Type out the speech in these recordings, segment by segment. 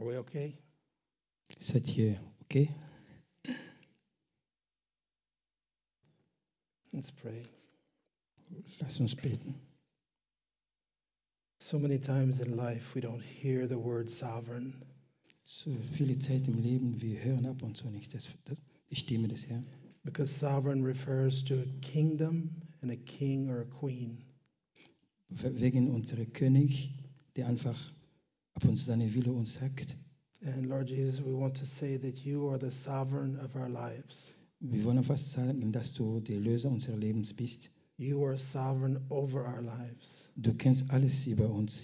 Are we okay? Seid ihr okay? Let's pray. Lass uns beten. So many times in life we don't hear the word sovereign. So viele Zeit im Leben, wir hören ab und zu nicht das, das, die Stimme des Herrn. Because sovereign refers to a kingdom and a king or a queen. Wegen unserer König, der einfach ab und zu seine Wille uns sagt. And Lord Jesus, we want to say that you are the sovereign of our lives. Wir wollen einfach sagen, dass du der Löser unseres Lebens bist. You are sovereign over our lives. Du kennst alles über uns.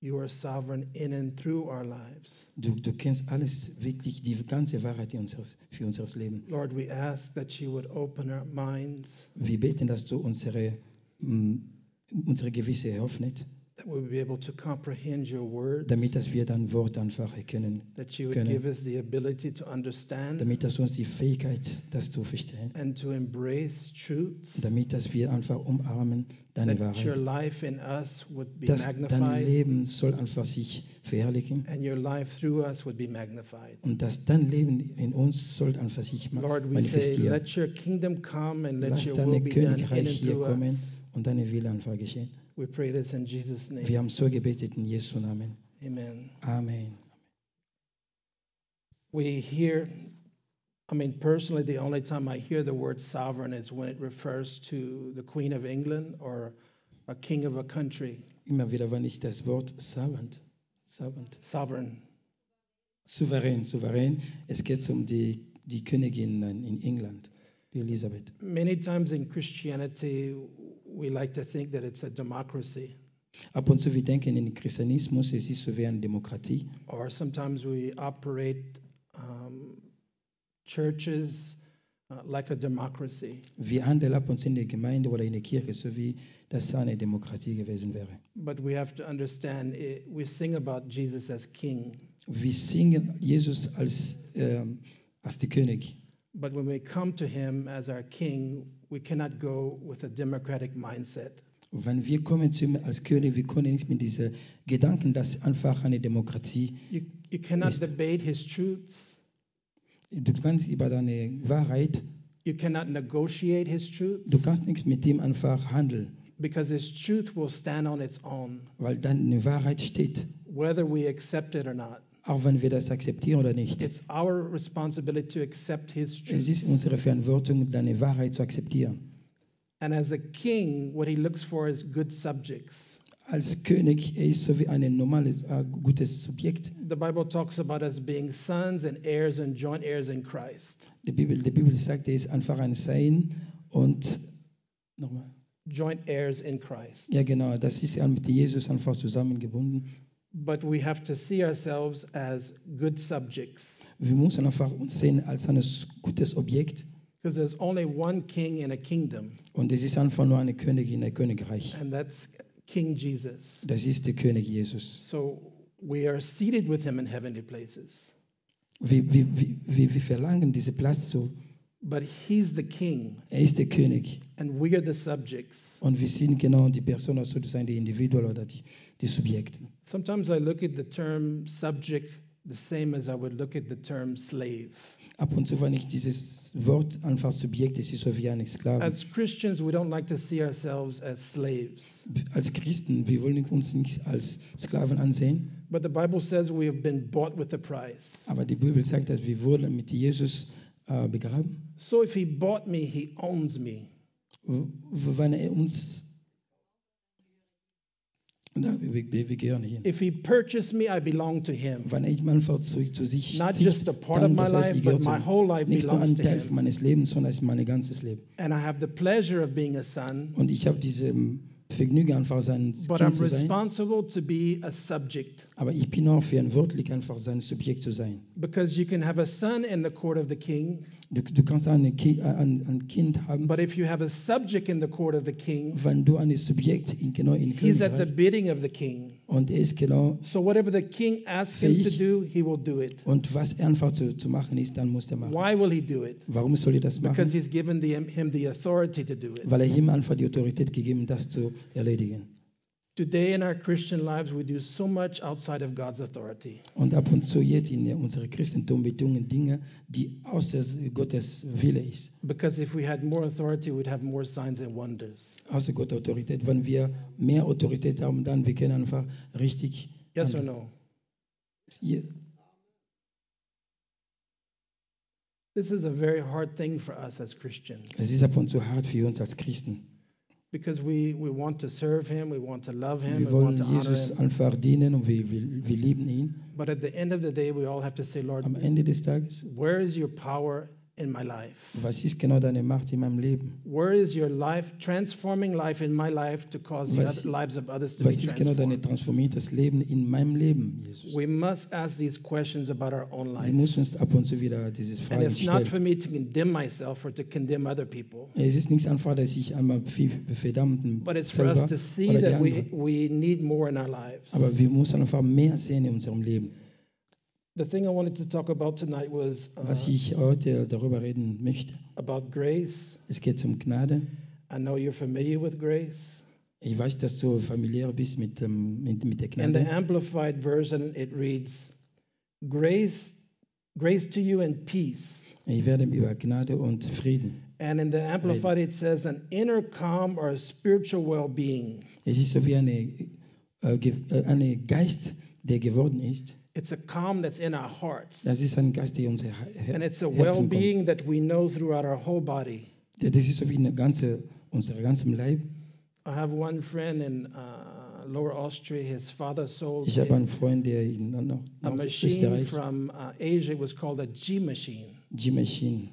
You are sovereign in and through our lives. Du, du kennst alles, wirklich die ganze Wahrheit unseres, für unser Leben. Lord, we ask that you would open our minds, Wir beten, dass du unsere, mm, unsere Gewisse öffnet, that we would be able to comprehend your words, damit dass wir dein Wort einfach erkennen. that you would können. give us the ability to understand Damit dass uns die Fähigkeit, das zu verstehen. and to embrace truths, Damit dass wir einfach umarmen deine that your Wahrheit. life in us would be Dass dein Leben soll einfach sich verherrlichen. and your life through us would be magnified. Und dass dein Leben in uns soll einfach sich ma- Lord, we say, manifestieren. let your kingdom come and let Lass your deine Königreich hier kommen us. und deine Wille einfach geschehen. We pray this in Jesus' Wir name. haben so gebetet in Jesu Namen. Amen. Amen. We hear, I mean, personally, the only time I hear the word sovereign is when it refers to the Queen of England or a king of a country. Immer wieder, wenn ich das Wort servant, servant, Sovereign. souverän, souverän, es geht um die, die Königin in in England, die Elisabeth. Many times in Christianity, we like to think that it's a democracy, Ab und zu, wir denken in Christianismus, es ist so wie eine Demokratie. or sometimes we operate um, churches uh, like a democracy. Wir handeln ab und zu in der Gemeinde oder in der Kirche, so wie das eine Demokratie gewesen wäre. But we have to understand, it, we sing about Jesus as king. Wir singen Jesus als, ähm, als die König. But when we come to him as our king, we cannot go with a democratic mindset. Und wenn wir kommen zu ihm als König, wir können nicht mit diesem Gedanken, dass einfach eine Demokratie, You, you cannot Ist- debate his truths. du kannst über deine Wahrheit, You cannot negotiate his truths. du kannst nicht mit ihm einfach handeln, because his truth will stand on its own, weil deine Wahrheit steht, whether we accept it or not. Auch wenn wir das akzeptieren oder nicht. It's our responsibility to accept his Es ist unsere Verantwortung, deine Wahrheit zu akzeptieren. And as a king, what he looks for is good subjects. Als König, er ist so wie ein normales, äh, gutes Subjekt. The Bible talks about us being sons and heirs and joint heirs in Christ. Die Bibel, die Bibel sagt, er ist einfach ein Sein und nochmal. Joint heirs in Christ. Ja, genau, das ist ja mit Jesus einfach zusammengebunden. But we have to see ourselves as good subjects Wir müssen einfach uns sehen als ein gutes Objekt because there's only one king in a kingdom, und es ist einfach nur eine Königin, ein Königreich. and that's King Jesus. Das ist der König Jesus. So we are seated with him in heavenly places, Wir, wir, wir, wir wir verlangen diesen Platz zu. But he's the king, Er ist der König and we are the subjects. und wir sind genau die Personen, sozusagen die Individuen oder die, die Subjekte. Sometimes I look at the term subject the same as I would look at the term slave. Ab und zu, wenn ich dieses Wort einfach Subjekt, es ist so wie ein Sklave. As Christians, we don't like to see ourselves as slaves, Als Christen, wir wollen uns nicht als Sklaven ansehen, but the Bible says we have been bought with a price. aber die Bibel sagt, dass wir wurden mit Jesus äh, begraben. So if he bought me, he owns me. Wenn er uns da, wir, wir, wir gehören hin. If he purchased me, I belong to him. Wenn er einfach zu, zu sich Not zieht, just a part of my life, ich but my whole life Nicht nur belongs ein to Teil him. meines Lebens, sondern es ist mein ganzes Leben. And I have the pleasure of being a son, Und ich habe einfach sein but I'm responsible to be a subject. Aber ich bin auch verantwortlich, sein Subjekt zu sein. Because you can have a son in the court of the king, Du, du kannst ein, Ki- ein, ein Kind but if you have a subject in the court of the king, wenn du ein Subjekt in, genau in he's at the bidding of the king. und er ist genau So whatever the king asks him to Fähig. do, he will do it. und was er einfach zu, zu machen ist, dann muss er machen. Why will he do it? Warum soll er das Because he's given the, him the authority to do it. Weil er ihm einfach die Autorität gegeben, das zu erledigen. Today in our Christian lives, we do so much outside of God's authority. Und ab und zu jetzt in unserem Christentum wir tun Dinge, die außer Gottes Wille ist. Because if we had more authority, we'd have more signs and wonders. Außer Gottes Autorität. Wenn wir mehr Autorität haben, dann wir können einfach richtig. Yes or no? Je- This is a very hard thing for us as Christians Es ist ab und zu hart für uns als Christen. Because we, we want to serve Him, we want to love Him, Wir we want to honor Him. einfach dienen und wir, wir, wir lieben ihn. But at the end of the day, we all have to say, Lord, Am Ende des Tages, where is your power in my life? was ist genau deine Macht in meinem Leben? Where is your life, transforming life in my life to cause the Was- other lives of others to be Was ist genau dein transformed? transformiertes Leben in meinem Leben, Jesus? We must ask these questions about our own Wir life. müssen uns ab und zu wieder diese And Fragen it's not stellen. for me to condemn myself or to condemn other people, Es ist nicht einfach, dass ich einmal viel verdammten but it's for us to see that we, we need more in our lives. Aber wir müssen einfach mehr sehen in unserem Leben. Was uh, Was ich heute darüber reden möchte, about grace. es geht um Gnade. I know you're familiar with grace. Ich weiß, dass du familiär bist mit, ähm, mit, mit der In the Gnade. Amplified Version, it reads, Grace, grace to you and peace. Ich werde über Gnade und Frieden. And in the Amplified, it says, an inner calm or a spiritual well being. Es ist so wie eine, äh, äh, eine Geist, der geworden ist. It's a calm that's in our hearts. Das ist ein Geist, der unser Her And it's a well-being that we know throughout our whole body. Das ist so wie eine ganze, unser ganzem Leib. I have one friend in uh, Lower Austria. His father sold Ich habe einen Freund, der in Nord- a machine from uh, Asia. It was called a G machine. G-Machine.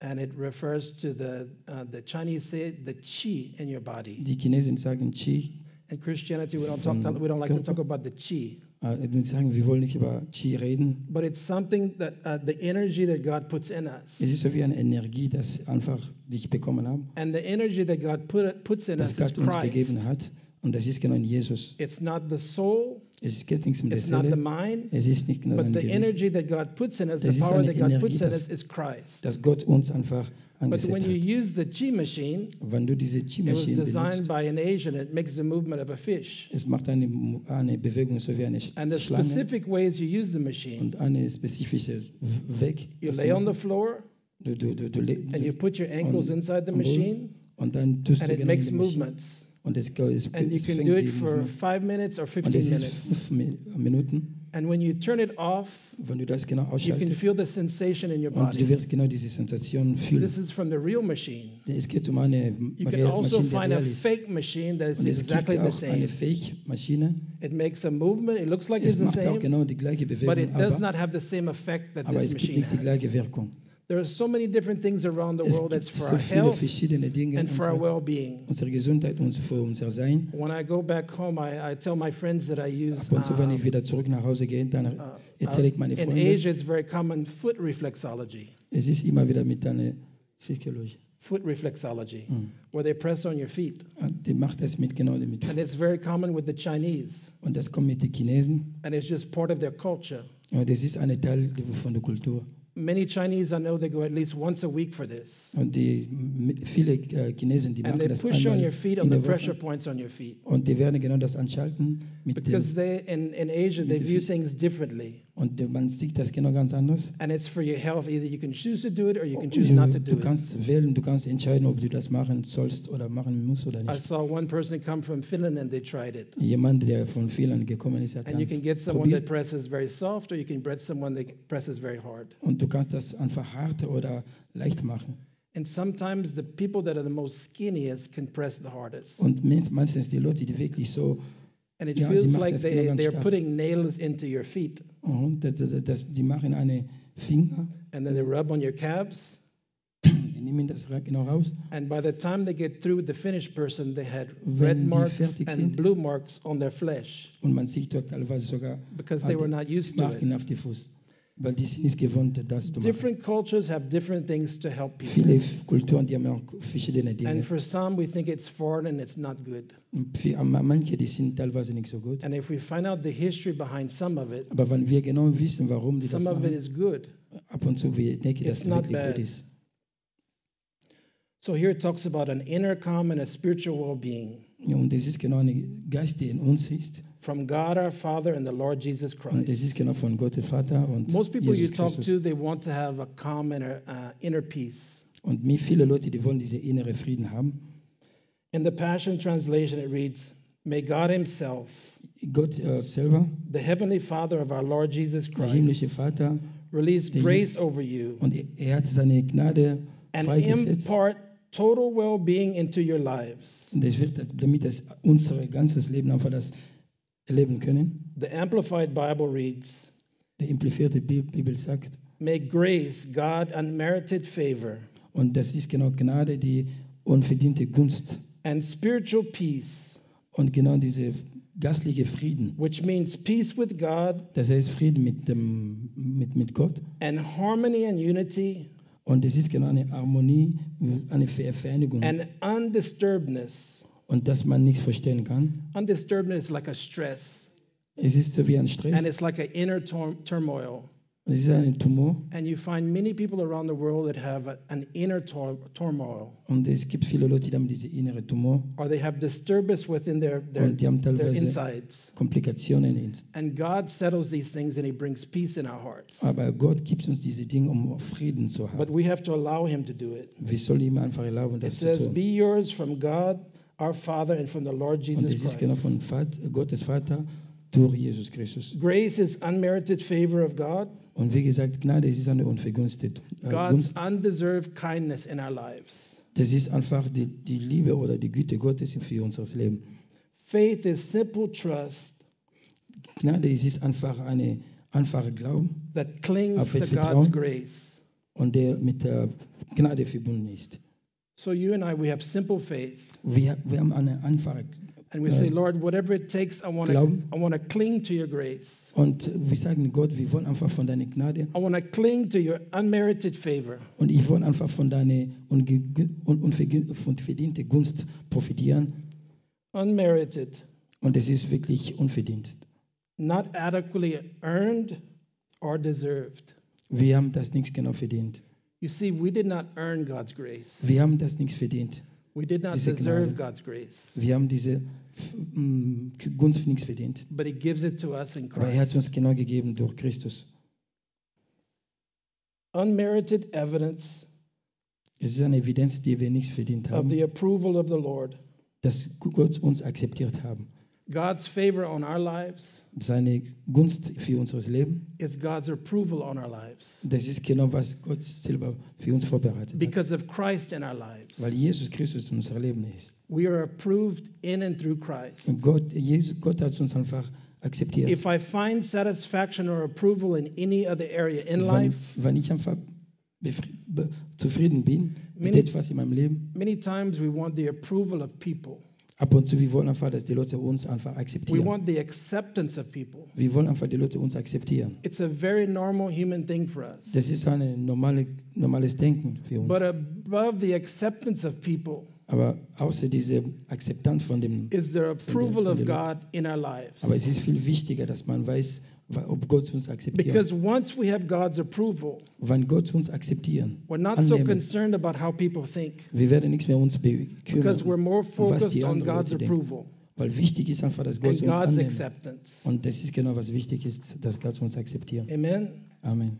And it refers to the, uh, the Chinese say the chi in your body. Die Chinesen sagen Qi. In Christianity, we don't, talk, we don't like to talk about the chi. Äh, sagen, wir wollen nicht über Qi reden. But it's something that uh, the energy that God puts in us. Es ist so wie eine Energie, das einfach dich bekommen haben, And the energy that God put, puts in us das is Gott uns Christ. gegeben hat. Und das ist genau in Jesus. It's not the soul, Es geht nichts um die it's not the Seele. mind, Es ist nicht nur but ein the energy that God puts in us, the Das ist power eine that God Energie, puts in das- us is Christ. dass Gott uns einfach But when angesetzt you hat. use the chi machine, Wenn du diese it was Qi-Maschine designed benutzt, by an Asian. It makes the movement of a fish. es macht eine, eine Bewegung so wie eine And the Schlange specific ways you use the machine, und eine spezifische Weg. you lay on the floor Du, du, du, le- and you put your ankles inside the machine, und dann tust and du it genau in makes die Maschine. movements. Und es, es, And you can do it for five minutes or 15 minutes. Minuten. And when you turn it off, Wenn du das genau you can feel the sensation in your und du body. wirst genau diese Sensation fühlen. This is from the real machine. Es geht um eine You can also Maschine, find a fake machine that is Und es gibt exactly the auch eine same. Fake-Maschine. It makes a movement, it looks like it's Es the macht auch same, genau die gleiche but it does not have the same effect that aber this es gibt machine nicht die gleiche has. There are so many different things around the world that's for our health and for our well-being. When I go back home, I, I tell my friends that I use. Uh, uh, uh, in Asia, it's very common foot reflexology. Foot reflexology, mm. where they press on your feet. And it's very common with the Chinese. And it's just part of their culture. Und das ist ein Teil von der Kultur. Many Chinese I know they go at least once a week for this. Und die viele äh, Chinesen, die And machen das push on your feet on the pressure points on your feet. Und die werden genau das anschalten mit Because they in, in Asia they view things differently. Und man sieht das genau ganz anders. And it's for your health. Either you can choose to do it or you can Du, choose not to do du it. kannst wählen, du kannst entscheiden, ob du das machen sollst oder machen musst oder I saw one person come from Finland and they tried it. Jemand, der von vielen gekommen ist, hat And you can get someone that presses very soft or you can get someone that presses very hard. Und du kannst das einfach hart oder leicht machen. And sometimes the people that are the most skinniest can press the hardest. Und meist- meistens die Leute, die wirklich so, And it Ja, feels like they, genau they're stark. putting nails into your feet. oh, das, das, das, die machen eine Finger, And then they rub on your calves. die nehmen das genau raus. And by the time they get through with the finished person, they had red marks and sind. blue marks on their flesh Und man sieht dort teilweise sogar because they were not used to it. Auf die Fuß. Weil die sind nicht gewohnt, das zu machen. Different cultures have different things to help people. Viele Kulturen, die haben verschiedene And for some, we think it's foreign and it's not good. Manche, die sind teilweise nicht so gut. And if we find out the history behind some of it, Aber wenn wir genau wissen, warum die das some of it machen, is good. ab und zu, wir denken, dass It's das not wirklich bad. gut ist. So here it talks about an inner calm and a spiritual well being. Ja, und das ist genau ein Geist, der in uns ist. from God our Father and the Lord Jesus Und das Christ. ist genau von Gott, der Vater und Most people you Jesus talk Christus. to, they want to have a calm inner, uh, inner peace. Und mir viele Leute, die wollen diese innere Frieden haben. In the Passion Translation, it reads, May God Himself, Gott äh, selber, the Heavenly Father of our Lord Jesus der himmlische Christ, Vater, release grace over you und er- er hat seine Gnade and freigesetzt. impart total well being into your lives. Und es wird, damit es unser ganzes Leben einfach das erleben können. The Amplified Bible reads, Die implizierte Bi- Bibel sagt, May grace, God, unmerited favor, und das ist genau Gnade, die unverdiente Gunst and spiritual peace, und genau diese gastliche Frieden. which means peace with God Das heißt Frieden mit, dem, mit, mit Gott. and harmony and unity Und es ist genau eine Harmonie, eine Ver- Vereinigung. and undisturbedness. Und dass man nichts verstehen kann. Undisturbedness is like a stress, Es ist so wie ein and Stress. it's like an inner tur- turmoil. And you find many people around the world that have an inner tor- turmoil. Or they have disturbance within their, their, their insides. And God settles these things and He brings peace in our hearts. But we have to allow Him to do it. It says, Be yours from God, our Father, and from the Lord Jesus Christ. Durch Jesus Christus. Grace is unmerited favor of God, Und wie gesagt, Gnade es ist eine unvergünstigte äh, God's Gunst. undeserved kindness in our lives. Das ist einfach die, die Liebe oder die Güte Gottes für unser Leben. Faith is simple trust Gnade es ist einfach eine einfache Glauben that clings to God's Vertrauen? grace. und der mit der Gnade verbunden ist. So you and I, we have simple faith. Wir, wir haben eine einfache And we say, Lord, whatever it takes, I want to. I want to cling to your grace. und wir sagen Gott, wir wollen einfach von deiner Gnade I want to cling to your unmerited favor. und ich will einfach von deiner unverdiente Gunst profitieren Unmerited, und es ist wirklich unverdient. not adequately earned or deserved. Wir haben das nichts genau verdient. You see, we did not earn God's grace. Wir haben das nichts verdient. We did not Diese deserve Gnade. God's grace. Wir haben diese Gunst nichts verdient. But He gives it to us in Aber er hat Christ. uns genau gegeben durch Christus. Unmerited evidence Es ist eine Evidenz, die wir nichts verdient of haben, the approval of the Lord. dass Gott uns akzeptiert haben. God's favor on our lives Seine Gunst für unser Leben, is God's approval on our lives das ist genau, was Gott selber für uns vorbereitet because of Christ in our lives. Weil Jesus Christus in unser Leben ist. We are approved in and through Christ. Und Gott, Jesus, Gott hat uns einfach akzeptiert. If I find satisfaction or approval in any other area in wenn, life, wenn ich einfach zufrieden bin mit etwas in meinem Leben, many times we want the approval of people. Ab und zu, wir wollen einfach, dass die Leute uns einfach We akzeptieren. want the acceptance of people. Wir wollen einfach die Leute uns akzeptieren. It's a very normal human thing for us. Das ist ein normale, normales Denken für uns. But above the acceptance of people Aber außer diese Akzeptanz von dem, is the approval von of den God in our lives. aber es ist viel wichtiger, dass man weiß, ob Gott uns akzeptiert. Because once we have God's approval, Wenn Gott uns akzeptieren, we're not so annehmen, concerned about how people think wir werden nichts mehr uns because we're more focused on God's approval Weil wichtig ist einfach, dass Gott and uns God's annimmt. Und das ist genau, was wichtig ist, dass Gott uns akzeptiert. Amen. Amen.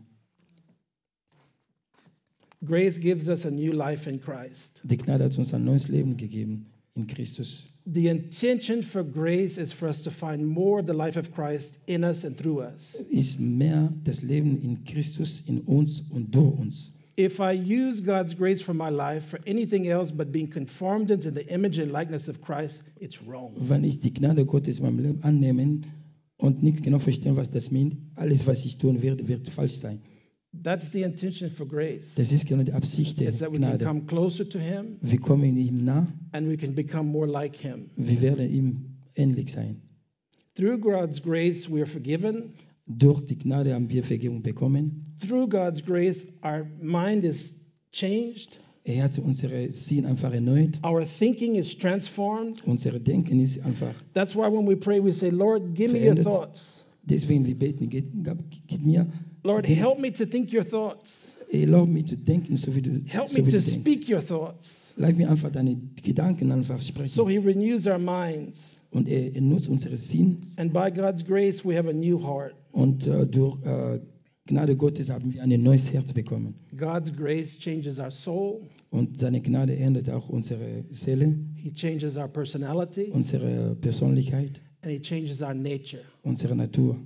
Grace gives us a new life in Christ. Die Gnade hat uns ein neues Leben gegeben in Christus. The intention for grace is for us to find more of the life of Christ in us and through us. Ist mehr das Leben in Christus, in uns und durch uns. If I use God's grace for my life for anything else but being conformed into the image and likeness of Christ, it's wrong. Wenn ich die Gnade Gottes in meinem Leben annehme und nicht genau verstehen, was das meint, alles, was ich tun werde, wird falsch sein. That's the intention for grace. Das ist genau die Absicht der It's that we can Gnade. come closer to Him Wir kommen ihm nah, and we can become more like Him. wir werden ihm ähnlich sein. Through God's grace, we are forgiven. Durch die Gnade haben wir Vergebung bekommen. Through God's grace, our mind is changed, Er hat unsere Sinn einfach erneuert. our thinking is transformed. Unser Denken ist einfach. That's why when we pray, we say, Lord, give me your Verändert. thoughts. Deswegen wir beten, gib, gib mir, Lord, help me to think your thoughts. Erlaub mir zu denken, so wie du, Help me to speak your thoughts. Lass mir einfach deine Gedanken einfach sprechen. So he renews our minds. und er, er nutzt unsere Sinn. And by God's grace, we have a new heart. Und äh, durch äh, Gnade Gottes haben wir ein neues Herz bekommen. God's grace changes our soul, Und seine Gnade ändert auch unsere Seele, He changes our personality, unsere Persönlichkeit, and He changes our nature. unsere Natur.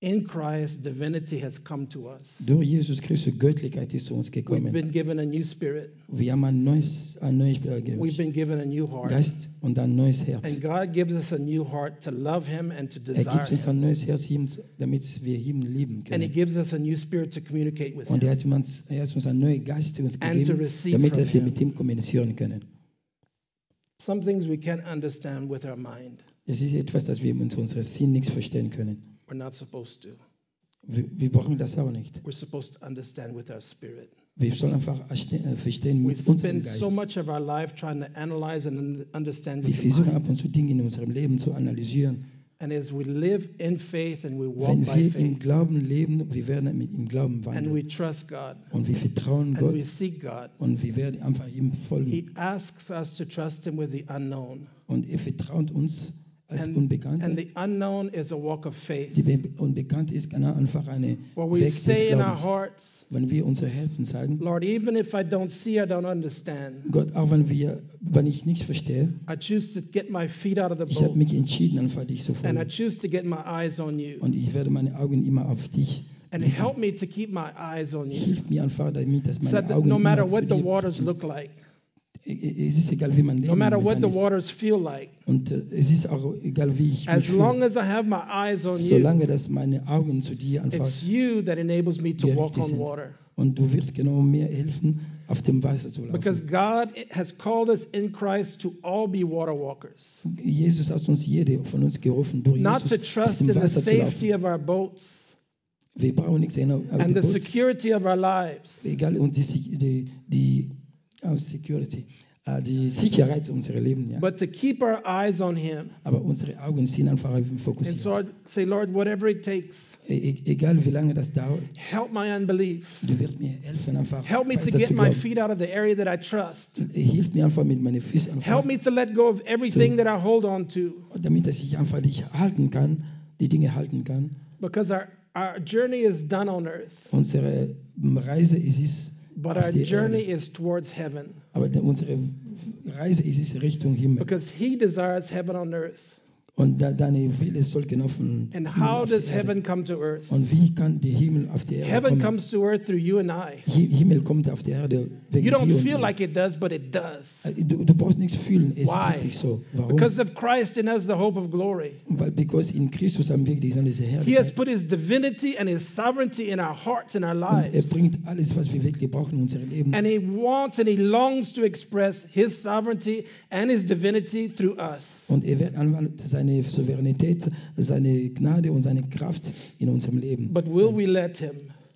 In Christ, divinity has come to us. Durch Jesus Christus Göttlichkeit ist zu uns We've been given a new spirit, Wir haben ein neues, ein neues äh, we've been given a new heart. Geist und ein neues Herz. And God gives us a new heart to love Him and to Er desire gibt uns Him. ein neues Herz, ihm- damit wir ihm lieben And He gives us a new spirit to communicate with Und er Him. hat uns, er hat uns einen neuen Geist zu uns And to gegeben, receive damit wir mit ihm kommunizieren können. Some things we can't understand with our mind. Es ist etwas, das wir mit unserem Sinn nichts verstehen können. We're not supposed to. Wir, wir brauchen das auch nicht. We're supposed to understand with our spirit. Wir sollen einfach äh, verstehen We mit unserem spend Geist. so much of our life trying to analyze and un- understand Wir the versuchen mind. ab und zu Dinge in unserem Leben zu analysieren. And as we live in faith and we walk Wenn by wir im faith Glauben leben, wir werden mit im Glauben and wandeln. we trust God Und wir vertrauen and Gott we seek God, und wir werden einfach ihm folgen. He asks us to trust Him with the unknown. Und er vertraut uns als And, Unbekannter. and the unknown is a walk of Die faith Be- Unbekannte ist einfach eine we Weg des say in our Glaubens. hearts, Wenn wir unser Herzen sagen, Lord, even if I don't see, I don't understand, Gott, auch wenn, wir, wenn ich nichts verstehe, I choose to get my feet out of the ich habe boat mich entschieden, einfach dich zu and I folgen. choose to get my eyes on you. Und ich werde meine Augen immer auf dich. And help me to keep my eyes on you. Hilf mir einfach damit, dass So meine that Augen no matter what the waters look like, Es ist egal, wie mein Leben no matter what the waters feel like, Und äh, es ist auch egal, wie ich mich as long fühle. as I have my eyes on you, Solange dass meine Augen zu dir einfach it's you that enables me to walk on water. Und du wirst genau mir helfen, auf dem Wasser zu Because laufen. God has called us in Christ to all be water walkers, Jesus hat uns jede von uns gerufen, durch not to Jesus auf trust in the safety of our boats Wir brauchen nichts ändern. and the security of our lives, Egal, und die, die, die äh, Security, äh, die Sicherheit unserer Leben. Ja. but to keep our eyes on Him. Aber unsere Augen sind einfach auf ihn And fokussiert. so I'd say, Lord, whatever it takes, E e- egal, wie lange das dauert, help my unbelief. du wirst mir helfen, einfach Help me to get my feet out of the area that I trust. Hilf mir einfach mit meinen Füßen, einfach, Help me to let go of everything that I hold on to damit dass ich einfach dich halten kann, die Dinge halten kann. because our, our journey is done on earth, Unsere Reise ist es but our journey is towards heaven Aber unsere Reise ist Richtung Himmel. because He desires heaven on earth. Und da, deine Wille soll genau von And how does heaven come to earth? Und wie kann der Himmel auf die Erde Heaven kommen? comes to earth through you and I. Hi- Himmel kommt auf die Erde wegen You don't dir und feel mir. like it does, but it does. Du, du brauchst nichts fühlen, es Why? ist wirklich so. Warum? Because of Christ in us, the hope of glory. Weil because in Christus haben wir diese diese He has put His divinity and His sovereignty in our hearts and our Und er lives. bringt alles, was wir wirklich brauchen in Leben. And He wants and He longs to express His sovereignty and His divinity through us. Und er wird seine Souveränität, seine Gnade und seine Kraft in unserem Leben. But will we let Him?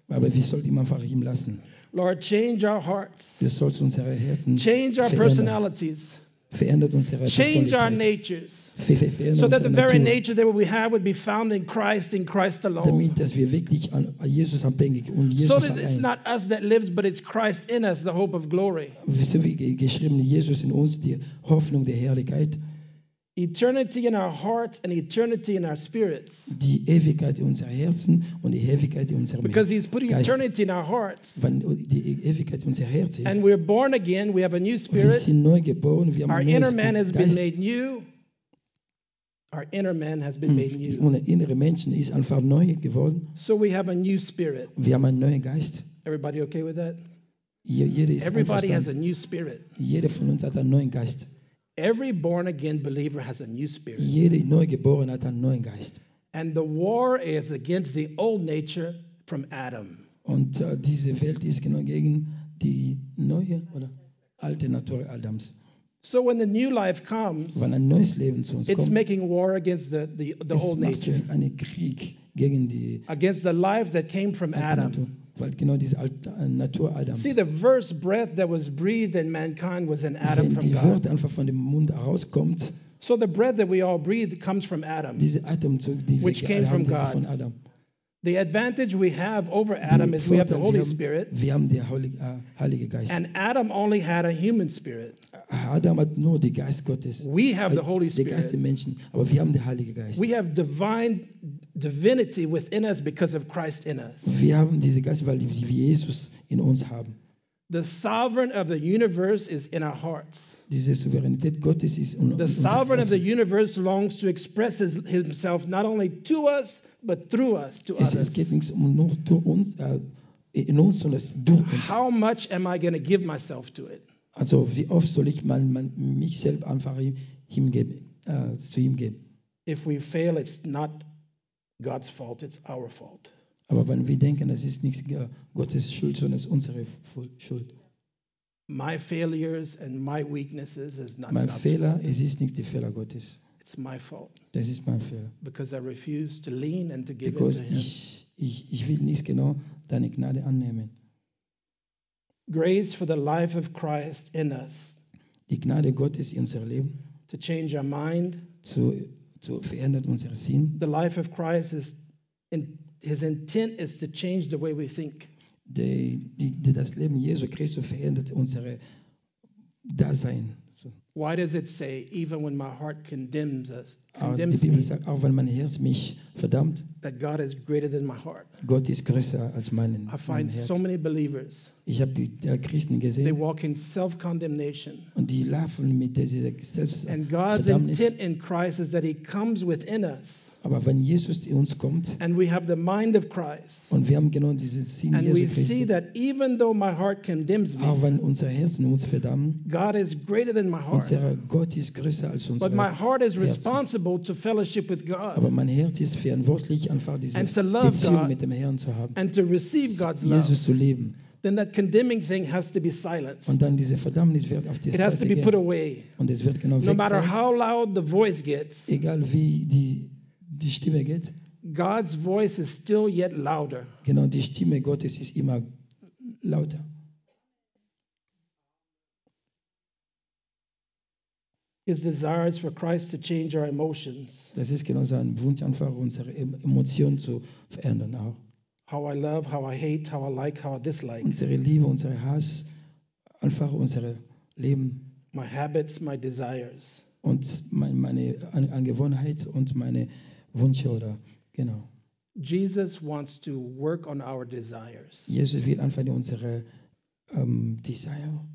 Aber wir sollten ihm einfach ihm lassen. Lord, change our hearts, Du sollst unsere Herzen change our personalities, Verändert unsere change our natures, so that the very Natur. nature that we have would be found in Christ, in Christ alone. damit dass wir wirklich an Jesus abhängig und Jesus So that it's not us that lives, but it's Christ in us, the hope of glory. So wie ge- geschrieben, Jesus in uns, die Hoffnung der Herrlichkeit, Eternity in our hearts and eternity in our spirits. die Ewigkeit in unser Herzen und die Ewigkeit in unserem Because He's putting Geist. eternity in our hearts. Wenn die Ewigkeit unser Herz ist, And we're born again, we have a new wir spirit. sind neu geboren, wir haben Our inner man has been made new. Our inner man has been hm. made new. Unser innere Menschen ist einfach neu geworden. So we have a new spirit. Wir haben einen neuen Geist. Everybody okay with that? Je- Jeder ist Everybody has a new spirit. Jeder von uns hat einen neuen Geist. Every born again believer has a new spirit. Jeder Neugeborene hat einen neuen Geist. And the war is against the old nature from Adam. Und äh, diese Welt ist genau gegen die neue oder alte Natur Adams. So when the new life comes, Wenn ein neues Leben zu uns it's kommt, making war against the, the, the es old macht nature, einen Krieg gegen die against the life that came from alte Adam. Weil genau diese Natur Adams. See, the first breath that was breathed in mankind was an Adam from die God. Wort einfach von dem Mund herauskommt, So the breath that we all breathe comes from Adam. diese Atemzug, die Which came from God. von Adam. The advantage we have over Adam Die is we have the Holy Spirit, wir haben den, Holy, wir haben, the den Holy Vorteil, Spirit. wir haben, wir haben den Heilige, Geist. and Adam only had a human spirit. Uh, Adam hat nur den Geist Gottes, We have the Holy Spirit. der Geist der. Menschen, aber wir haben den Heiligen Geist. We have divine divinity within us because of Christ in us. Wir haben diese Geist, weil wir Jesus in uns haben. The sovereign of the universe is in our hearts. Diese Souveränität Gottes ist in The sovereign of the universe longs to express his, himself not only to us, but through us to Es, es others. geht nicht um nur durch uns, äh, in uns, sondern durch uns. How much am I going to give myself to it? Also wie oft soll ich mal, mal mich selbst einfach ihm hingeben, äh, zu ihm geben? If we fail, it's not God's fault, it's our fault. Aber wenn wir denken, das ist nicht Gottes Schuld, sondern es ist unsere Schuld. My failures and my weaknesses is not Mein God's Fehler, fault. es ist nicht der Fehler Gottes. It's my fault Das ist mein Fehler. because I refuse to lean and to give in Because to Him. ich, ich, ich will nicht genau deine Gnade annehmen. Grace for the life of Christ in us Die Gnade Gottes in unser Leben to change our mind. zu, zu verändern unser Sinn. The life of Christ is, in, His intent is to change the way we think. Die, die, das Leben Jesu Christus verändert unser Dasein. Why does it say, even when my heart condemns us, that God is greater than my heart? I find so many believers, they walk in self condemnation. And God's intent in Christ is that He comes within us. Aber wenn Jesus zu uns kommt and we have the mind of Christ, und wir haben genau dieses Sinn and we Jesu see that even though my heart condemns me, auch wenn unser Herzen uns verdammen, God is greater than my heart. unser Gott ist größer als unser But my heart is Herzen. responsible to fellowship with God Aber mein Herz ist verantwortlich, einfach diese And to love Beziehung God. mit dem Herrn zu haben, and to receive God's love. Jesus zu. Then that condemning thing has to be silenced. Und dann diese Verdammnis wird auf die It has to Seite be put away. Und es wird genau No matter how loud the voice gets, Egal wie die, die Stimme geht, God's voice is still yet louder. genau die Stimme Gottes ist immer lauter. His desire is for Christ to change our emotions. Das ist genau sein Wunsch, einfach unsere Em- Emotionen zu verändern auch. How I love, how I hate, how I like, how I dislike. Unsere Liebe, unsere Hass, einfach unser Leben My habits, my desires. und mein, meine An Angewohnheit und meine Wünsche oder genau. Jesus wants to work on our desires. Jesus will einfach unsere ähm, Desire,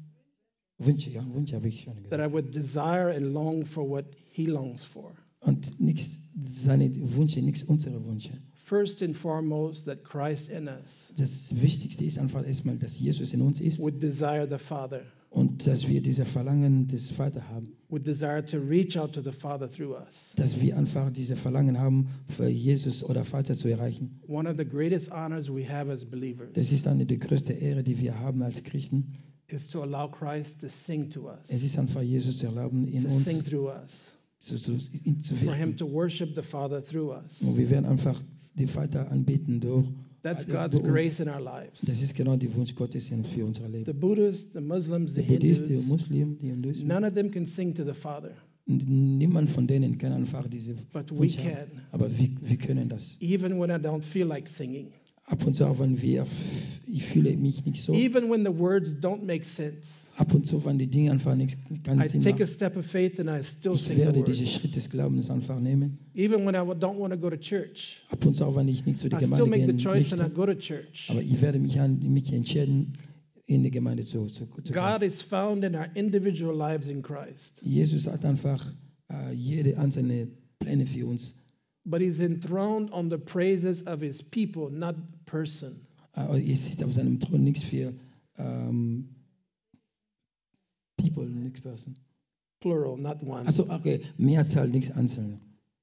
Wünsche, ja, Wünsche habe ich schon That I gesagt. would desire and long for what he longs for. Und nichts seine Wünsche, nichts unsere Wünsche. First and foremost, that Christ in us Das Wichtigste ist einfach erstmal, dass Jesus in uns ist would desire the Father, und dass wir diese Verlangen des Vaters haben. would desire to reach out to the Father through us. Dass wir einfach diese Verlangen haben, für Jesus oder Vater zu erreichen. One of the greatest honors we have as Das believers ist eine der größten Ehre, die wir haben als Christen. is to allow Christ to sing to Es us, ist einfach Jesus zu erlauben, in to sing uns through us, zu, zu, zu for Him to worship the Father through us. Und wir werden einfach den Vater anbeten durch. That's God's grace in our lives. Das ist genau der Wunsch Gottes in- für unser The Buddhists, the Muslims, the Der Buddhist, der Hindus, Muslim, die Hinduismen, none of them can sing to the Father, niemand von denen kann einfach diese but we can. Aber wir, wir können das. Even when I don't feel like singing, Ab und zu, auch wenn wir, ich fühle mich nicht so. even when the words don't make sense, Ab und zu, wenn die Dinge einfach nichts keinen I Sinn take a machen. step of faith and I still Ich sing werde diesen. Schritt des Glaubens einfach nehmen. Even when I don't want to go to church, Ab und zu, auch wenn ich nicht zu der I still Gemeinde make the gehen choice and I möchte. go to church. Aber ich werde mich, an, mich entscheiden, in die Gemeinde zu, zu, zu gehen. God is found in our individual lives in Christ, Jesus hat einfach äh, jede einzelne Pläne für uns. But He's enthroned on the praises of His people, not person. Sitzt auf seinem Thron, nichts für People, nichts Person. Plural, not one. Also okay, Mehrzahl, nichts Einzelne.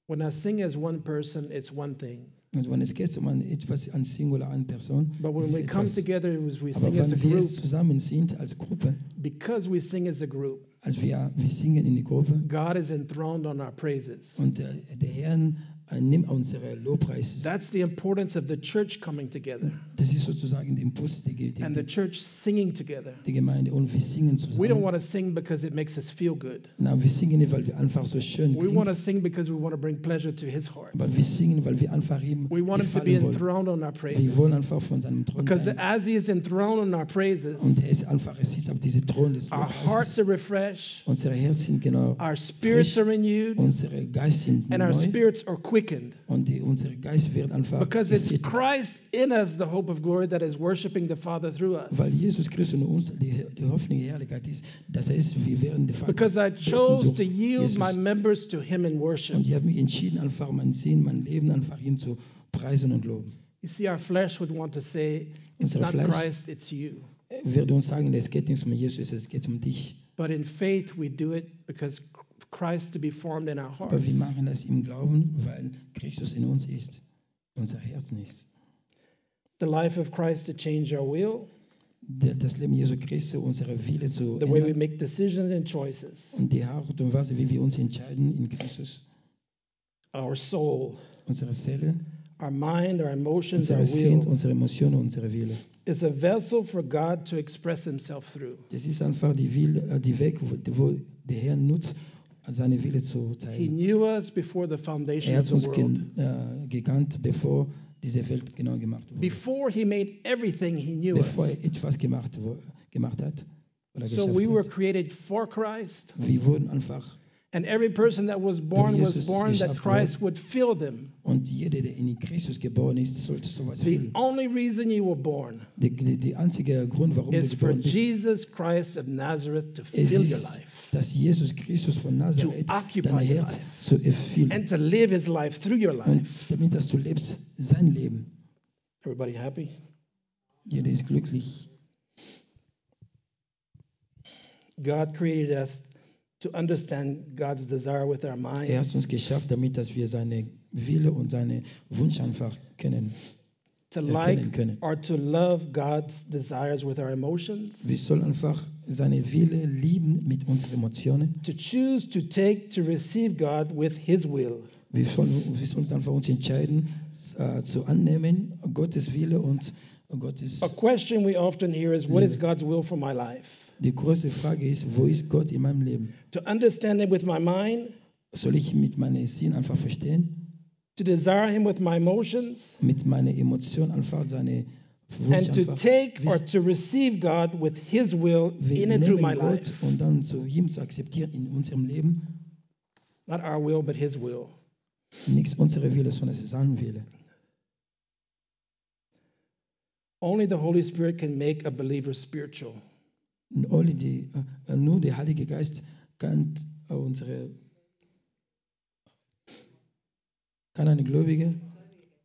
When I sing as one person, it's one thing. Also wenn es geht um ein, etwas an Singular, an Person, But when we come together, we Aber sing as a wenn wir group, zusammen sind als Gruppe, because we sing as a group, als wir, wir singen in die Gruppe God is enthroned on our praises. und äh, der Herr äh, nimm unsere Lobpreis. That's the importance of the church coming together Das ist sozusagen der Impuls der, Ge- and the church singing together. der Gemeinde und wir singen We don't want to sing because it makes us feel good. Na, wir singen nicht, weil wir einfach so schön We want to sing because we want to bring pleasure to his heart. aber wir singen, weil wir einfach ihm We want him to be wollen. enthroned on our Wir praises. wollen einfach von seinem Thron Because sein. as he is enthroned on our praises, Und er ist einfach, er sitzt auf diesem Thron des our hearts are refreshed, Unsere Herzen genau our spirits frisch, are renewed, unsere Geist sind and our spirits are quickened. und die, unser Geist wird einfach Because it's. Christ in us, the hope of glory, that is worshiping the Father through Weil us. Jesus Christus in uns die, die Hoffnung der Herrlichkeit ist. Das heißt, wir werden die Vater Because I chose to yield Jesus. my members to him in worship. Und ich habe mich entschieden, einfach mein Sinn, mein Leben einfach ihm zu preisen und loben. You see, our flesh would want to say, it's Unsere not Fleisch- Christ, it's you. Wird uns sagen, es geht nicht um Jesus, es geht um dich. But in faith, we do it because Christ to be formed in our Aber wir hearts. machen das im Glauben, weil Christus in uns ist, unser Herz ist. The life of Christ to change our will, Das Leben Jesu Christi, unsere Wille zu the way we ändern make decisions and choices, und die Art und Weise, wie wir uns entscheiden in Christus. our soul, Unsere Seele, our mind, our emotions, our unsere Sinn, will unsere Emotionen, unsere Wille. is a vessel for God to express himself through. Das ist einfach die, Wille, äh, die Weg, wo der Herr nutzt, seine Wille zu He zeigen. knew us before the foundation Er of hat the uns world. gen, äh, gekannt, bevor diese Welt genau gemacht wurde. Before he made everything, he knew Bevor us. er etwas gemacht, wo, gemacht hat oder So geschafft we were hat. created for Christ, Wir wurden einfach, and every person that was born was Jesus born that Christ would fill them. und jeder, der in Christus geboren ist, sollte sowas The fühlen. only reason you were born Der die, die einzige Grund, warum du is for geboren bist, Jesus Christ of Nazareth to es fill your ist, life dass Jesus Christus von Nazareth dein Herz zu erfüllen and to live his life through your und life. damit, dass du lebst, sein Leben. Everybody happy? Jeder ist glücklich. God created us to understand God's desire with our Er hat minds, uns geschafft, damit, dass wir seine Wille und seine Wunsch einfach kennen. To like können. or to love God's desires with our emotions, Wir sollen einfach seine Wille lieben mit unseren Emotionen. to choose to take to receive God with his will. Wir sollen, wir sollen einfach uns entscheiden, äh, zu annehmen, Gottes Wille und Gottes. A question we often hear is what is God's will for my life? Die große Frage ist, wo ist Gott in meinem Leben? To understand him with my mind, Soll ich mit meinem Sinn einfach verstehen? To desire him with my emotions, Mit meiner Emotion einfach seine Wunsch and to take or to receive God with his will in and through my Gott life. und dann zu ihm zu akzeptieren in unserem Leben. Not our will, but his will. Nichts unsere Wille, sondern sein Wille. Only the Holy Spirit can make a believer spiritual. Alle die, äh, nur der Heilige Geist kann unsere kann eine Gläubige.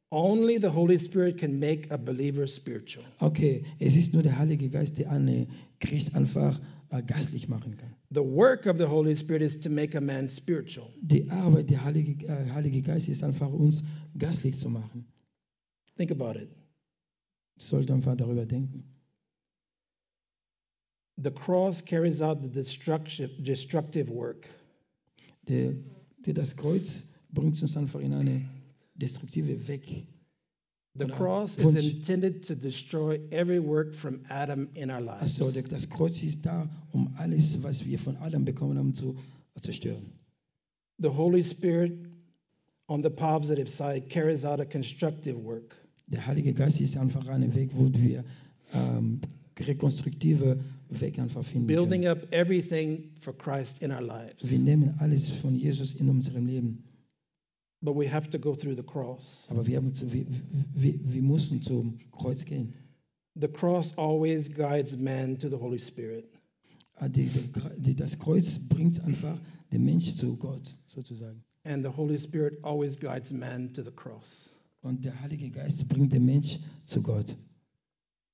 Only the Holy Spirit can make a believer spiritual. Okay, es ist nur der Heilige Geist, der einen Christ einfach äh, geistlich machen kann. The work of the Holy Spirit is to make a man spiritual. Die Arbeit der Heilige, äh, Heilige Geist ist einfach uns geistlich zu machen. Think about it. Sollte einfach darüber denken. The cross carries out the destructive, destructive work. Der, der das Kreuz bringt uns einfach in eine destruktive Weg. The cross is intended to destroy every work from Adam in our lives. Also das Kreuz ist da, um alles, was wir von Adam bekommen haben, zu zerstören. The Holy Spirit, on the positive side, carries out a constructive work. Der Heilige Geist ist einfach ein Weg, wo wir ähm, rekonstruktive Weg einfach finden building up everything for Christ in our lives. Wir nehmen alles von Jesus in unserem Leben, But we have to go through the cross. aber wir, zu, wir, wir, wir müssen zum Kreuz gehen. The cross always guides man to the Holy Spirit. Ah, das Kreuz bringt einfach den Mensch zu Gott, sozusagen. And the Holy Spirit always guides man to the cross. Und der Heilige Geist bringt den Mensch zu Gott.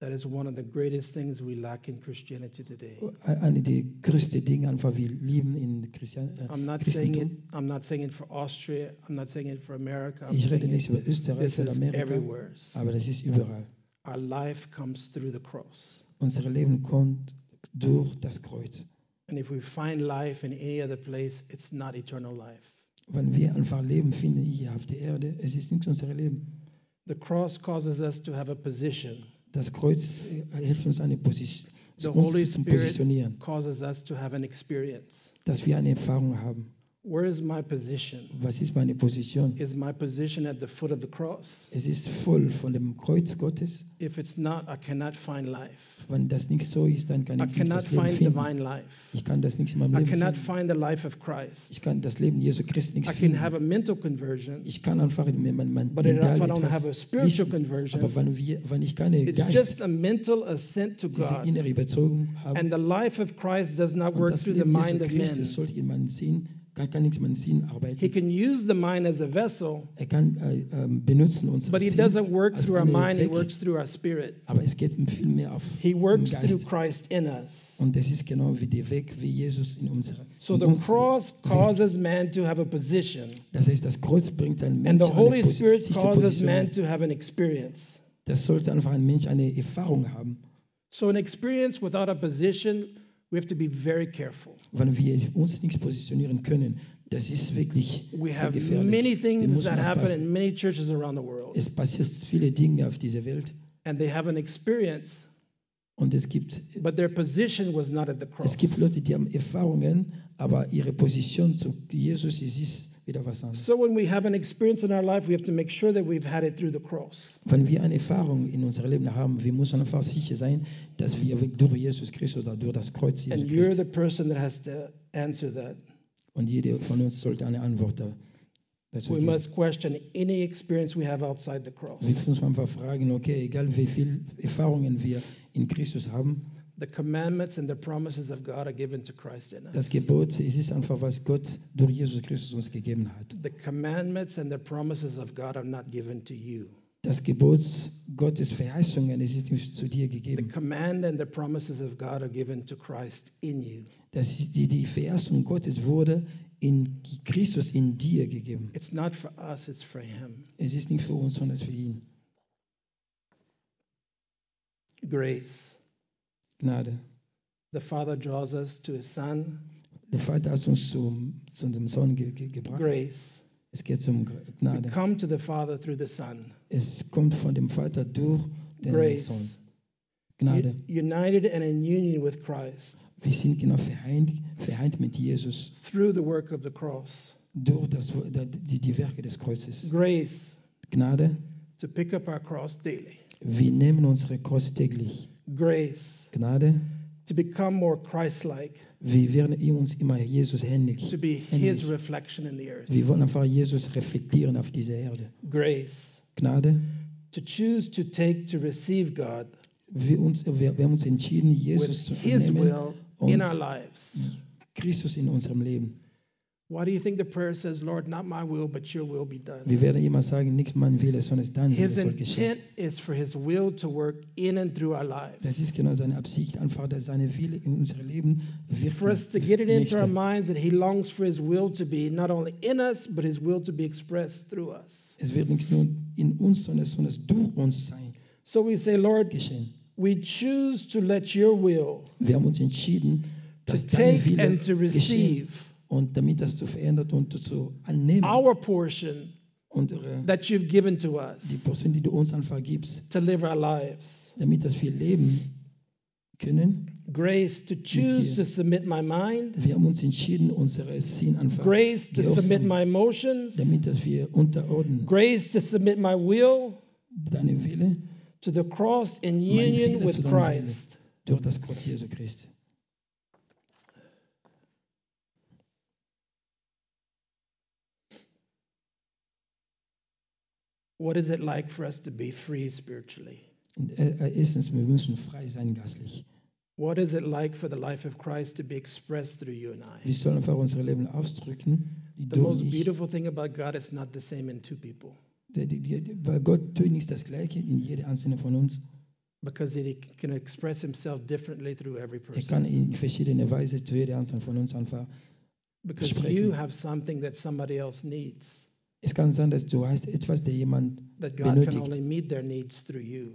That is one of the greatest things we lack in Christianity today. Eine der größten Dinge, einfach wir lieben in Christian, äh, I'm not saying it. I'm not saying it for Austria. I'm not saying it for America. I'm Ich rede saying nicht it, über Österreich this oder is Amerika, everywhere. aber das ist überall. Our life comes through the cross. Unser Leben kommt durch das Kreuz. And if we find life in any other place, it's not eternal life. Wenn wir einfach Leben finden hier auf der Erde, es ist nicht unser Leben. The cross causes us to have a position. Das Kreuz hilft uns, eine Position, uns zu positionieren, dass wir eine Erfahrung haben. Where is my position? Was ist meine Position? Is my position at the foot of the cross? Es ist voll von dem Kreuz Gottes. If it's not, I cannot find life. Wenn das nicht so ist, dann kann I ich nicht cannot das Leben find finden. divine life. Ich kann das nicht in meinem I Leben cannot finden. find the life of Christ. Ich kann das Leben Jesu Christi nicht I can finden. have a mental conversion, Ich kann einfach mein, mein, mein but if mental I don't have a etwas spiritual wissen. conversion, Aber wenn, wir, wenn ich keine it's Geist, just a mental assent to diese God. innere Überzeugung habe, And the life of Christ does not und work das through the Leben Jesu mind of Christi men. sollte in meinen Sinn, kann, kann nicht in meinen Sinn He can use the mind as a vessel, Er kann äh, ähm, benutzen but he doesn't work through our mind, he works through our spirit. aber es geht viel mehr auf He works through Christ in us. Und das ist genau wie der Weg, wie Jesus in unserer So the cross causes man to have a position, Das heißt, das Kreuz bringt einen and the Holy Spirit causes man to have an experience. Das sollte einfach ein Mensch eine Erfahrung haben. So, an experience without a position, we have to be very careful. Wenn wir uns nicht positionieren können, das ist wirklich We sehr have gefährlich. many Wir things müssen that happen aufpassen. in many churches around the world, Es passiert viele Dinge auf dieser Welt and they have an experience, und es gibt, but their position was not at the cross. es gibt Leute, die haben Erfahrungen, aber ihre Position zu Jesus es ist wieder was anderes. So, when we have an experience in our life, we have to make sure that we've had it through the cross. Wenn wir eine Erfahrung in unserem Leben haben, wir müssen einfach sicher sein, dass wir durch Jesus Christus oder durch das Kreuz Jesu And you're the person that has to answer that. und jeder von uns sollte eine Antwort da- We must question any experience we have outside the cross. Wir müssen einfach fragen, okay, egal wie viel Erfahrungen wir in Christus haben, The commandments and the promises of God are given to Christ in das. Gebot, es ist einfach, was Gott durch Jesus Christus uns gegeben hat. The commandments and the promises of God are not given to you. Das Gebot Gottes Verheißungen, es ist nicht zu dir The gegeben. command and the promises of God are given to Christ in you. Das die, die Verheißung Gottes wurde in Christus in dir gegeben. It's not for us, it's for Him. Es ist nicht für uns, sondern für ihn. Grace. Gnade. The Father draws us to His Son. Der Vater hat uns zum, zu unserem Sohn ge ge gebracht. Grace. Es geht um We Gnade. come to the Father through the Son. Es kommt von dem Vater durch den Sohn. Grace. Gnade. U- United and in union with Christ Wir sind genau vereint, vereint mit Jesus through the work of the cross. durch das, die, die Werke des Kreuzes. Grace Gnade. to pick up our cross daily. Wir nehmen unsere Kreuz täglich. Grace Gnade. to become more Christ like, Wir werden uns immer Jesus ähnlich. to be His reflection in the earth. Wir wollen einfach Jesus reflektieren auf dieser Erde. Grace Gnade. to choose to take, to receive God Wir, uns, wir, wir haben uns entschieden, Jesus zu His nehmen will in und our lives. Christus in unserem Leben. Why do you think the prayer says, Lord, not my will, but your will be done? Wir werden immer sagen, nicht mein Wille, sondern dein Wille His soll geschehen. Er intent is for His will to work in and through our lives. Das ist genau seine Absicht, einfach, dass seine Wille in unserem Leben For us to get it into our minds that He longs for His will to be not only in us, but His will to be expressed through us. Es wird nicht nur in uns, sondern es durch uns sein, So we say, Lord, geschehen. we choose to let your will Wir haben uns entschieden, to dein take Wille and to geschehen receive und damit das zu verändern und zu annehmen. our portion Unsere, that you've given to die us Portion, die du uns einfach gibst, to live our lives. damit dass wir leben können. Grace to choose to submit my mind. Wir haben uns entschieden, unsere Sinn einfach Grace to submit my emotions. damit dass wir unterordnen Grace to submit my will deine Wille to the cross in union with Christ. durch das Kreuz Jesu Christi. What is it like for us to be free spiritually? Äh, äh, erstens, wir müssen frei sein geistlich. What is it like for the life of Christ to be expressed through you and I? Wir sollen einfach unser Leben ausdrücken. The most beautiful thing about God is not the same in two people weil Gott tut nicht das Gleiche in jeder einzelne von uns. because He can express Himself differently through every person. Er person. kann in verschiedener Weise zu jeder einzelnen von uns einfach. Because you have something that somebody else needs, Es kann sein, dass du hast etwas, der jemand God can benötigt. only meet their needs through you.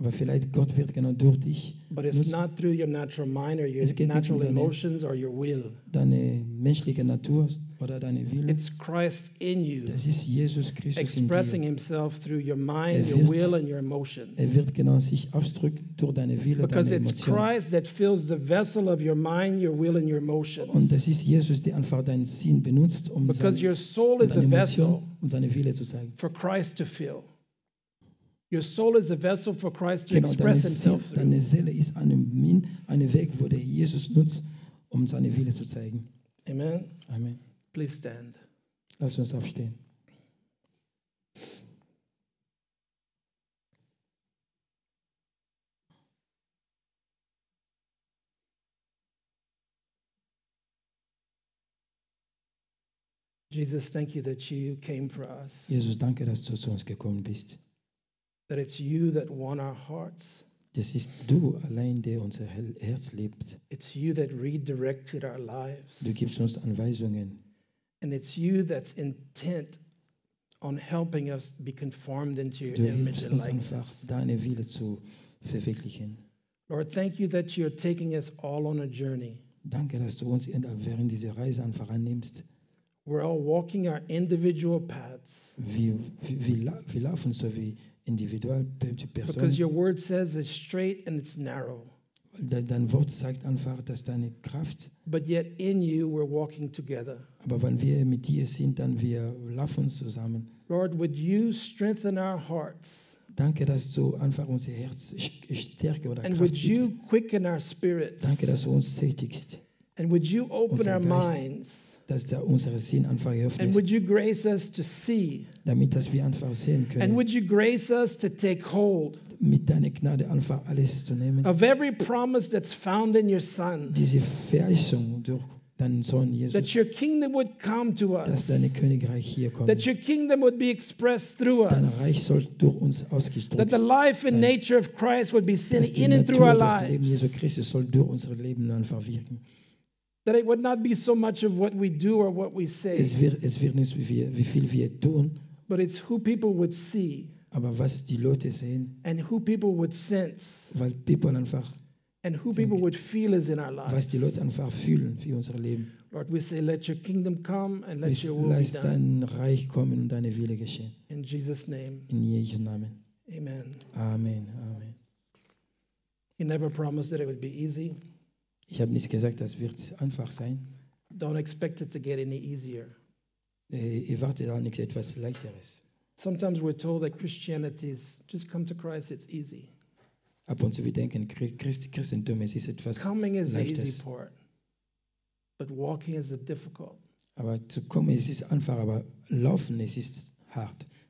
Aber vielleicht Gott wird genau durch dich But it's nutzen, not through your natural mind or your natural um deine- emotions or your will. deine menschliche Natur oder deine Wille. It's Christ in you, Das ist Jesus Christus in expressing dir. himself through your mind, Er your wird- will, and your emotions. Er wird genau sich ausdrücken durch deine Wille, Because deine it's Emotionen. Christ that fills the vessel of your mind, your will, and your Und emotions. das ist Jesus, der einfach deinen Sinn benutzt, um Because seine, your soul um is a deine vessel Emotion und seine Wille zu zeigen. for Christ to fill. Your soul is a vessel for Christ to Genau, deine, express Seele, himself deine Seele ist eine, Min- eine Weg, wo der Jesus nutzt, um seine Wille zu zeigen. Amen. Amen. Please stand. Lass uns aufstehen. Jesus, thank you that you came for us, Jesus, danke, dass du zu uns gekommen bist. That it's you that won our hearts. Das ist du allein, der unser Herz liebt. It's you that redirected our lives. Du gibst uns Anweisungen. And it's you that's intent on helping us be conformed into your Du image and uns einfach, likeness. deine Wille zu verwirklichen. Lord, thank you that you're taking us all on a journey. Danke, dass du uns während dieser Reise einfach annimmst. We're all walking our individual paths Wir, wir, wir laufen so wie individuell die because your word says it's straight and it's narrow. De- Dein Wort sagt einfach, dass deine Kraft, But yet in you, we're walking together. aber wenn wir mit dir sind, dann wir laufen zusammen. Lord, would you strengthen our hearts? Danke, dass du einfach unser Herz Stärke oder And Kraft would you quicken our spirits? Danke, dass du uns tätigst, And would you open our minds? Dass du unsere Sinn einfach And öffnest, would you grace us to see? damit dass wir einfach sehen And können, would you grace us to take hold mit deiner Gnade einfach alles zu nehmen. of every promise that's found in your Son? Diese Verheißung durch deinen Sohn That Jesus, your kingdom would come to dass us. dein Königreich hier kommt. That your kingdom would be expressed through Dein us. Reich soll durch uns That ausgedrückt the life and sein. nature of Christ would be seen Dass in and through our Natur, das Leben Jesu lives. Christus soll durch unser Leben einfach wirken. That it would not be so much of what we do or what we say, Es wird, es wird nicht, wie, wir, wie viel wir tun, but it's who people would see aber was die Leute sehen, and who people would sense weil people einfach, and who people would feel is in our was die lives. Leute einfach fühlen für unser Leben. Lord, we say, let your kingdom come and let your will be done. dein Reich kommen und deine Wille geschehen. In Jesus' name, In Jesu Namen. amen. Amen. Amen. He never promised that it would be easy. Ich habe nicht gesagt, das wird einfach sein. Don't expect it to get any easier. Äh, Erwarte auch nichts etwas Leichteres. Sometimes we're told that Christianity is just come to Christ, it's easy. Ab und zu wir denken, Chri- Christ, Christentum, es ist etwas Coming is the easy Leichtes. part, but walking is the difficult. Aber zu kommen, es ist einfach, aber laufen, es ist hart.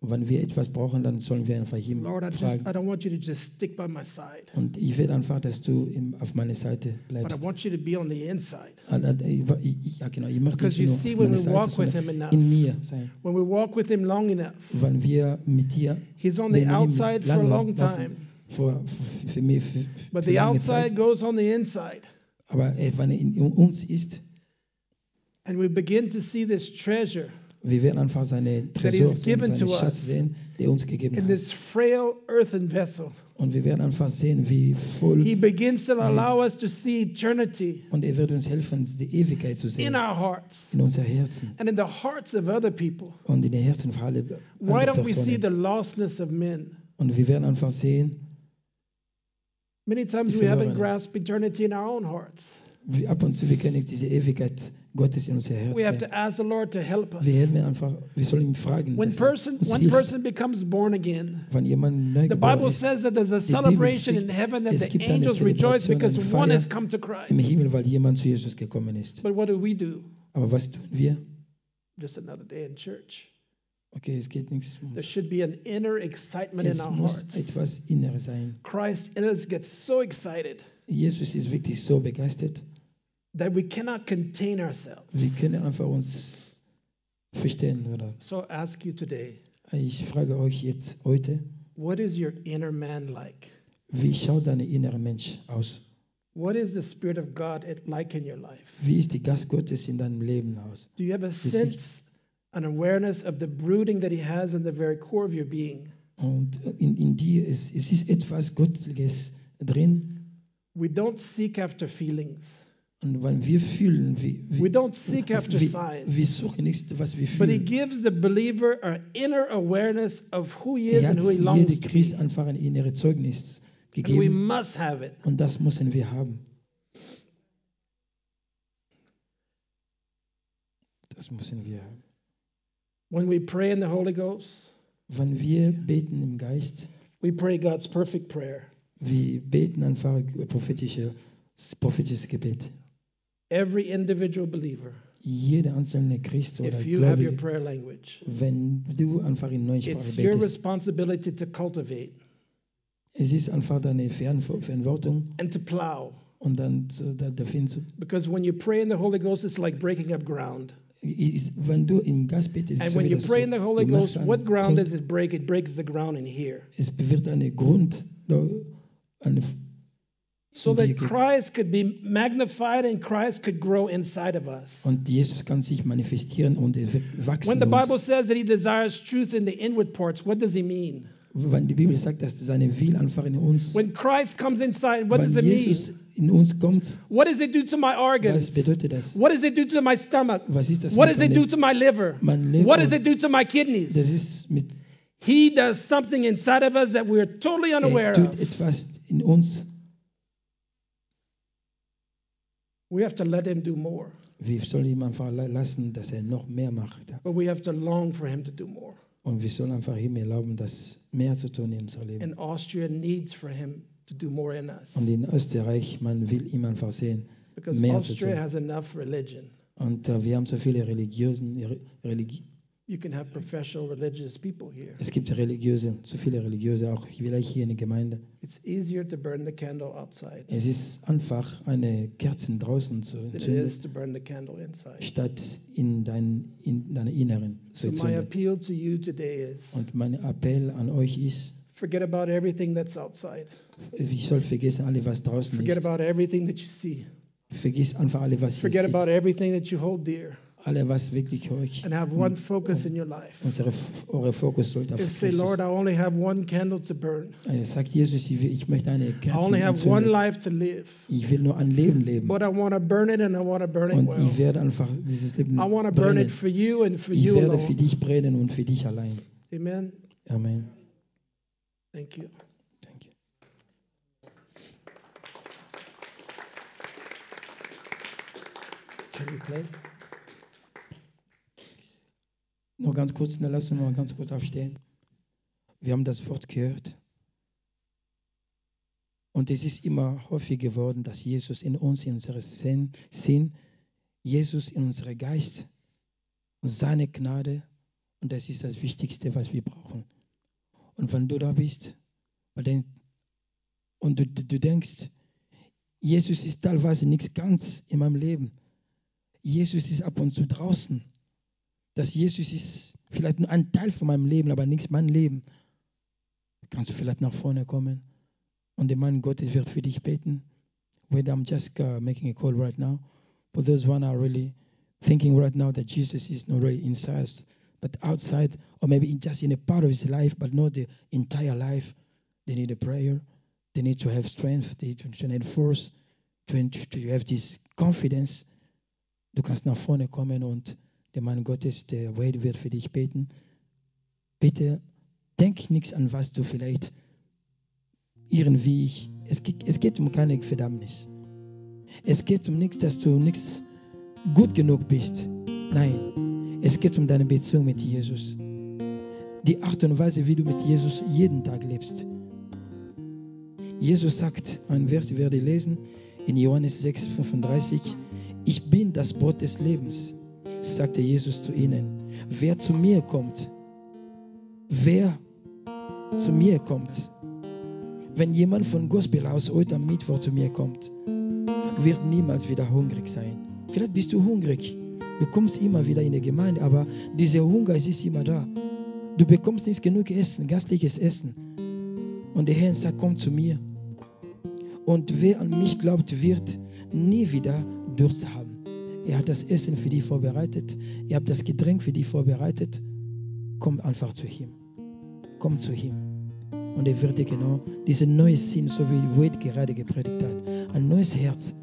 to ask him, Und wenn wir etwas brauchen, dann sollen wir einfach ihm Lord, I just. I don't want you to just stick by my side, Und ich will einfach, dass du im- auf meiner Seite but I want you to be on the inside. Ich, ich, ja, genau, ich möchte Because you see, when we Seite, walk with him enough, in mir sein. when we walk with him long enough, Wenn wir mit dir he's on the Wenn wir ihm outside for a long time, vor, für, für mich, für, but the outside Zeit, goes on the inside. aber äh, wenn er in uns ist, And we begin to see this treasure wir werden einfach seine Tresor sehen, seinen Schatz sehen, der uns gegeben in hat. this frail earthen vessel. Und wir werden einfach sehen, wie voll, He begins to allow us to see eternity und er wird uns helfen, die Ewigkeit zu in sehen, our hearts in unser Herzen and in the hearts of other people. und in den Herzen von allen Why anderen don't we see Personen. the lostness of men? Und wir werden einfach sehen, Many times we haven't grasped eternity in our own hearts. wie ab und zu, wir können diese Ewigkeit Gottes in unser Herz We have to ask the Lord to help us. Wir einfach, wir sollen ihn fragen, When er person, one hilft. person becomes born again, Wenn jemand neu the Bible ist, says that there's a celebration in heaven that the angels rejoice because one has come to im Christ. Himmel, weil jemand zu Jesus gekommen ist. But what do we do? Aber was tun wir? Just another day in church. Okay, es geht nichts um There should be an inner excitement in our muss hearts. etwas Inneres sein. Christ in us gets so excited Jesus ist wirklich so begeistert. That we cannot contain Wir ourselves. können einfach uns verstehen. Oder? So I ask you today, Ich frage euch jetzt heute, what is your inner man like? wie schaut dein innerer Mensch aus? What is the Spirit of God like in your life? Wie ist die Geist Gottes in deinem Leben aus? Do you have a sense, an awareness of the brooding that He has in the very core of your being? Und in, in dir ist, es ist etwas Göttliches drin. We don't seek after feelings. Und wenn wir fühlen, wie, We wie, don't seek after wie, signs. wir suchen nichts, was wir But he fühlen. gives the believer an inner awareness of who he is Er and who he longs be. Christ einfach ein inneres Zeugnis And we gegeben. must have it. Und das müssen wir haben. Das müssen wir haben. When we pray in the Holy Ghost, Wenn wir beten im Geist, we pray God's perfect prayer. wir beten einfach prophetische, prophetisches Gebet. Every individual believer, Jeder einzelne Christ oder if you have your prayer language, wenn du einfach in neuen Sprache it's your betest, responsibility to cultivate es ist einfach deine Verantw- Verantwortung and to plow. und dann zu, da, dafür zu, Because when you pray in the Holy Ghost, it's like breaking up ground. ist, wenn du im Geist betest, And so when you pray in the Holy Ghost, what ground does it break? It breaks the ground in here. Es Grund, eine, So that Christ could be magnified and Christ could grow inside of us. und Jesus kann sich manifestieren und er wachsen. When the Bible says that he desires truth in the inward parts, what does he mean? Wenn die Bibel sagt, dass seine Will einfach in uns, When Christ comes inside, what does it Jesus mean? in uns kommt, What does it do to my was organs? bedeutet das? What does it do to my stomach? Was ist das What does it do to my liver? mein Leber? What does it do to my Das kidneys? ist mit, He does something inside of us that we're totally unaware er tut of. etwas in uns. We have to let him do more, Wir sollen ihm einfach la- lassen, dass er noch mehr macht. but we have to long for him to do more. Und wir sollen einfach ihm erlauben, das mehr zu tun in unserem Leben. And Austria needs for him to do more in us. Und in Österreich, man will ihm einfach sehen. Because mehr zu Austria tun. has enough religion. Und äh, wir haben so viele religiösen, Religi You can have professional religious people here. es gibt religiöse, so viele religiöse, auch vielleicht hier in der Gemeinde. It's easier to burn the candle outside Es ist einfach, eine Kerzen draußen zu entzünden, is to burn the candle inside. statt in, dein, in deine Inneren zu So my entzünden. appeal to you today is Und mein Appell an euch ist, forget about everything that's outside. ich soll vergessen alle, was draußen Forget ist. about everything that you see. Vergiss einfach alle, was ihr Forget about everything that you hold dear Alle, was wirklich euch, and have one focus in your life. unsere, eure Fokus sollte auf And say. Lord, I only have one candle to burn. Äh, Sagt Jesus, ich will- ich möchte eine I Kerze only have one life to live. Ich will nur ein Leben leben. But I want to burn it and I want to burn it Und well. ich werde einfach dieses Leben I want to burn it for you and for Ich you werde für alone. dich brennen und für dich allein. Amen. Amen. Thank you. Thank you. Can we play? Noch ganz kurz, na, lass uns mal ganz kurz aufstehen. Wir haben das Wort gehört. Und es ist immer häufig geworden, dass Jesus in uns, in unserem Sinn, Sinn Jesus in unserem Geist, seine Gnade. Und das ist das Wichtigste, was wir brauchen. Und wenn du da bist und du, du denkst, Jesus ist teilweise nichts ganz in meinem Leben. Jesus ist ab und zu draußen dass Jesus ist vielleicht nur ein Teil von meinem Leben, aber nichts mein Leben. Kannst du vielleicht nach vorne kommen und der Mann Gottes wird für dich beten. Whether I'm just uh, making a call right now, but those one are really thinking right now that Jesus is not really inside, but outside, or maybe just in a part of his life, but not the entire life. They need a prayer. They need to have strength. They need to need force. To, to have this confidence. Du kannst nach vorne kommen und der Mann Gottes, der Wade wird für dich beten. Bitte denk nichts an, was du vielleicht irgendwie. Es, geht- es geht um keine Verdammnis. Es geht um nichts, dass du nichts gut genug bist. Nein, es geht um deine Beziehung mit Jesus. Die Art und Weise, wie du mit Jesus jeden Tag lebst. Jesus sagt, ein Vers, ich werde lesen, in Johannes 6, 35, ich bin das Brot des Lebens sagte Jesus zu ihnen, wer zu mir kommt, wer zu mir kommt, wenn jemand von Gospelhaus heute am Mittwoch zu mir kommt, wird niemals wieder hungrig sein. Vielleicht bist du hungrig. Du kommst immer wieder in die Gemeinde, aber dieser Hunger ist immer da. Du bekommst nicht genug Essen, gastliches Essen. Und der Herr sagt, komm zu mir. Und wer an mich glaubt, wird nie wieder Durst haben. Er hat das Essen für dich vorbereitet. Ihr habt das Getränk für dich vorbereitet. Komm einfach zu ihm. Komm zu ihm. Und er wird dir genau diese neue Sinn, so wie Wade gerade gepredigt hat, ein neues Herz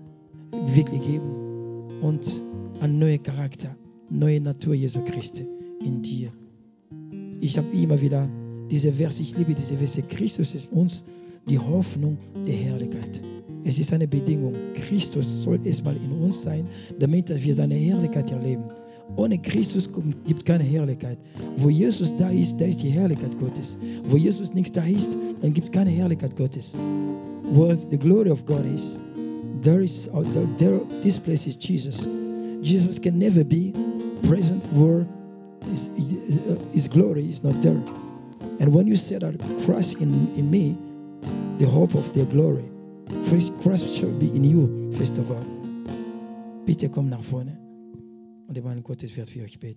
wirklich geben und ein neuer Charakter, neue Natur Jesu Christi in dir. Ich habe immer wieder diese Verse, ich liebe diese Verse. Christus ist uns die Hoffnung der Herrlichkeit. Es ist eine Bedingung. Christus soll erstmal in uns sein, damit wir seine Herrlichkeit erleben. Ohne Christus gibt keine Herrlichkeit. Wo Jesus da ist, da ist die Herrlichkeit Gottes. Wo Jesus nichts da ist, dann gibt es keine Herrlichkeit Gottes. Where the glory of God is, there is uh, there, this place is Jesus. Jesus can never be present where his, his glory is not there. And when you say that Christ in, in me, the hope of their glory, Christ, Christ shall be in you, first of all. Bitte komm nach vorne und der Mann Gottes wird für euch beten.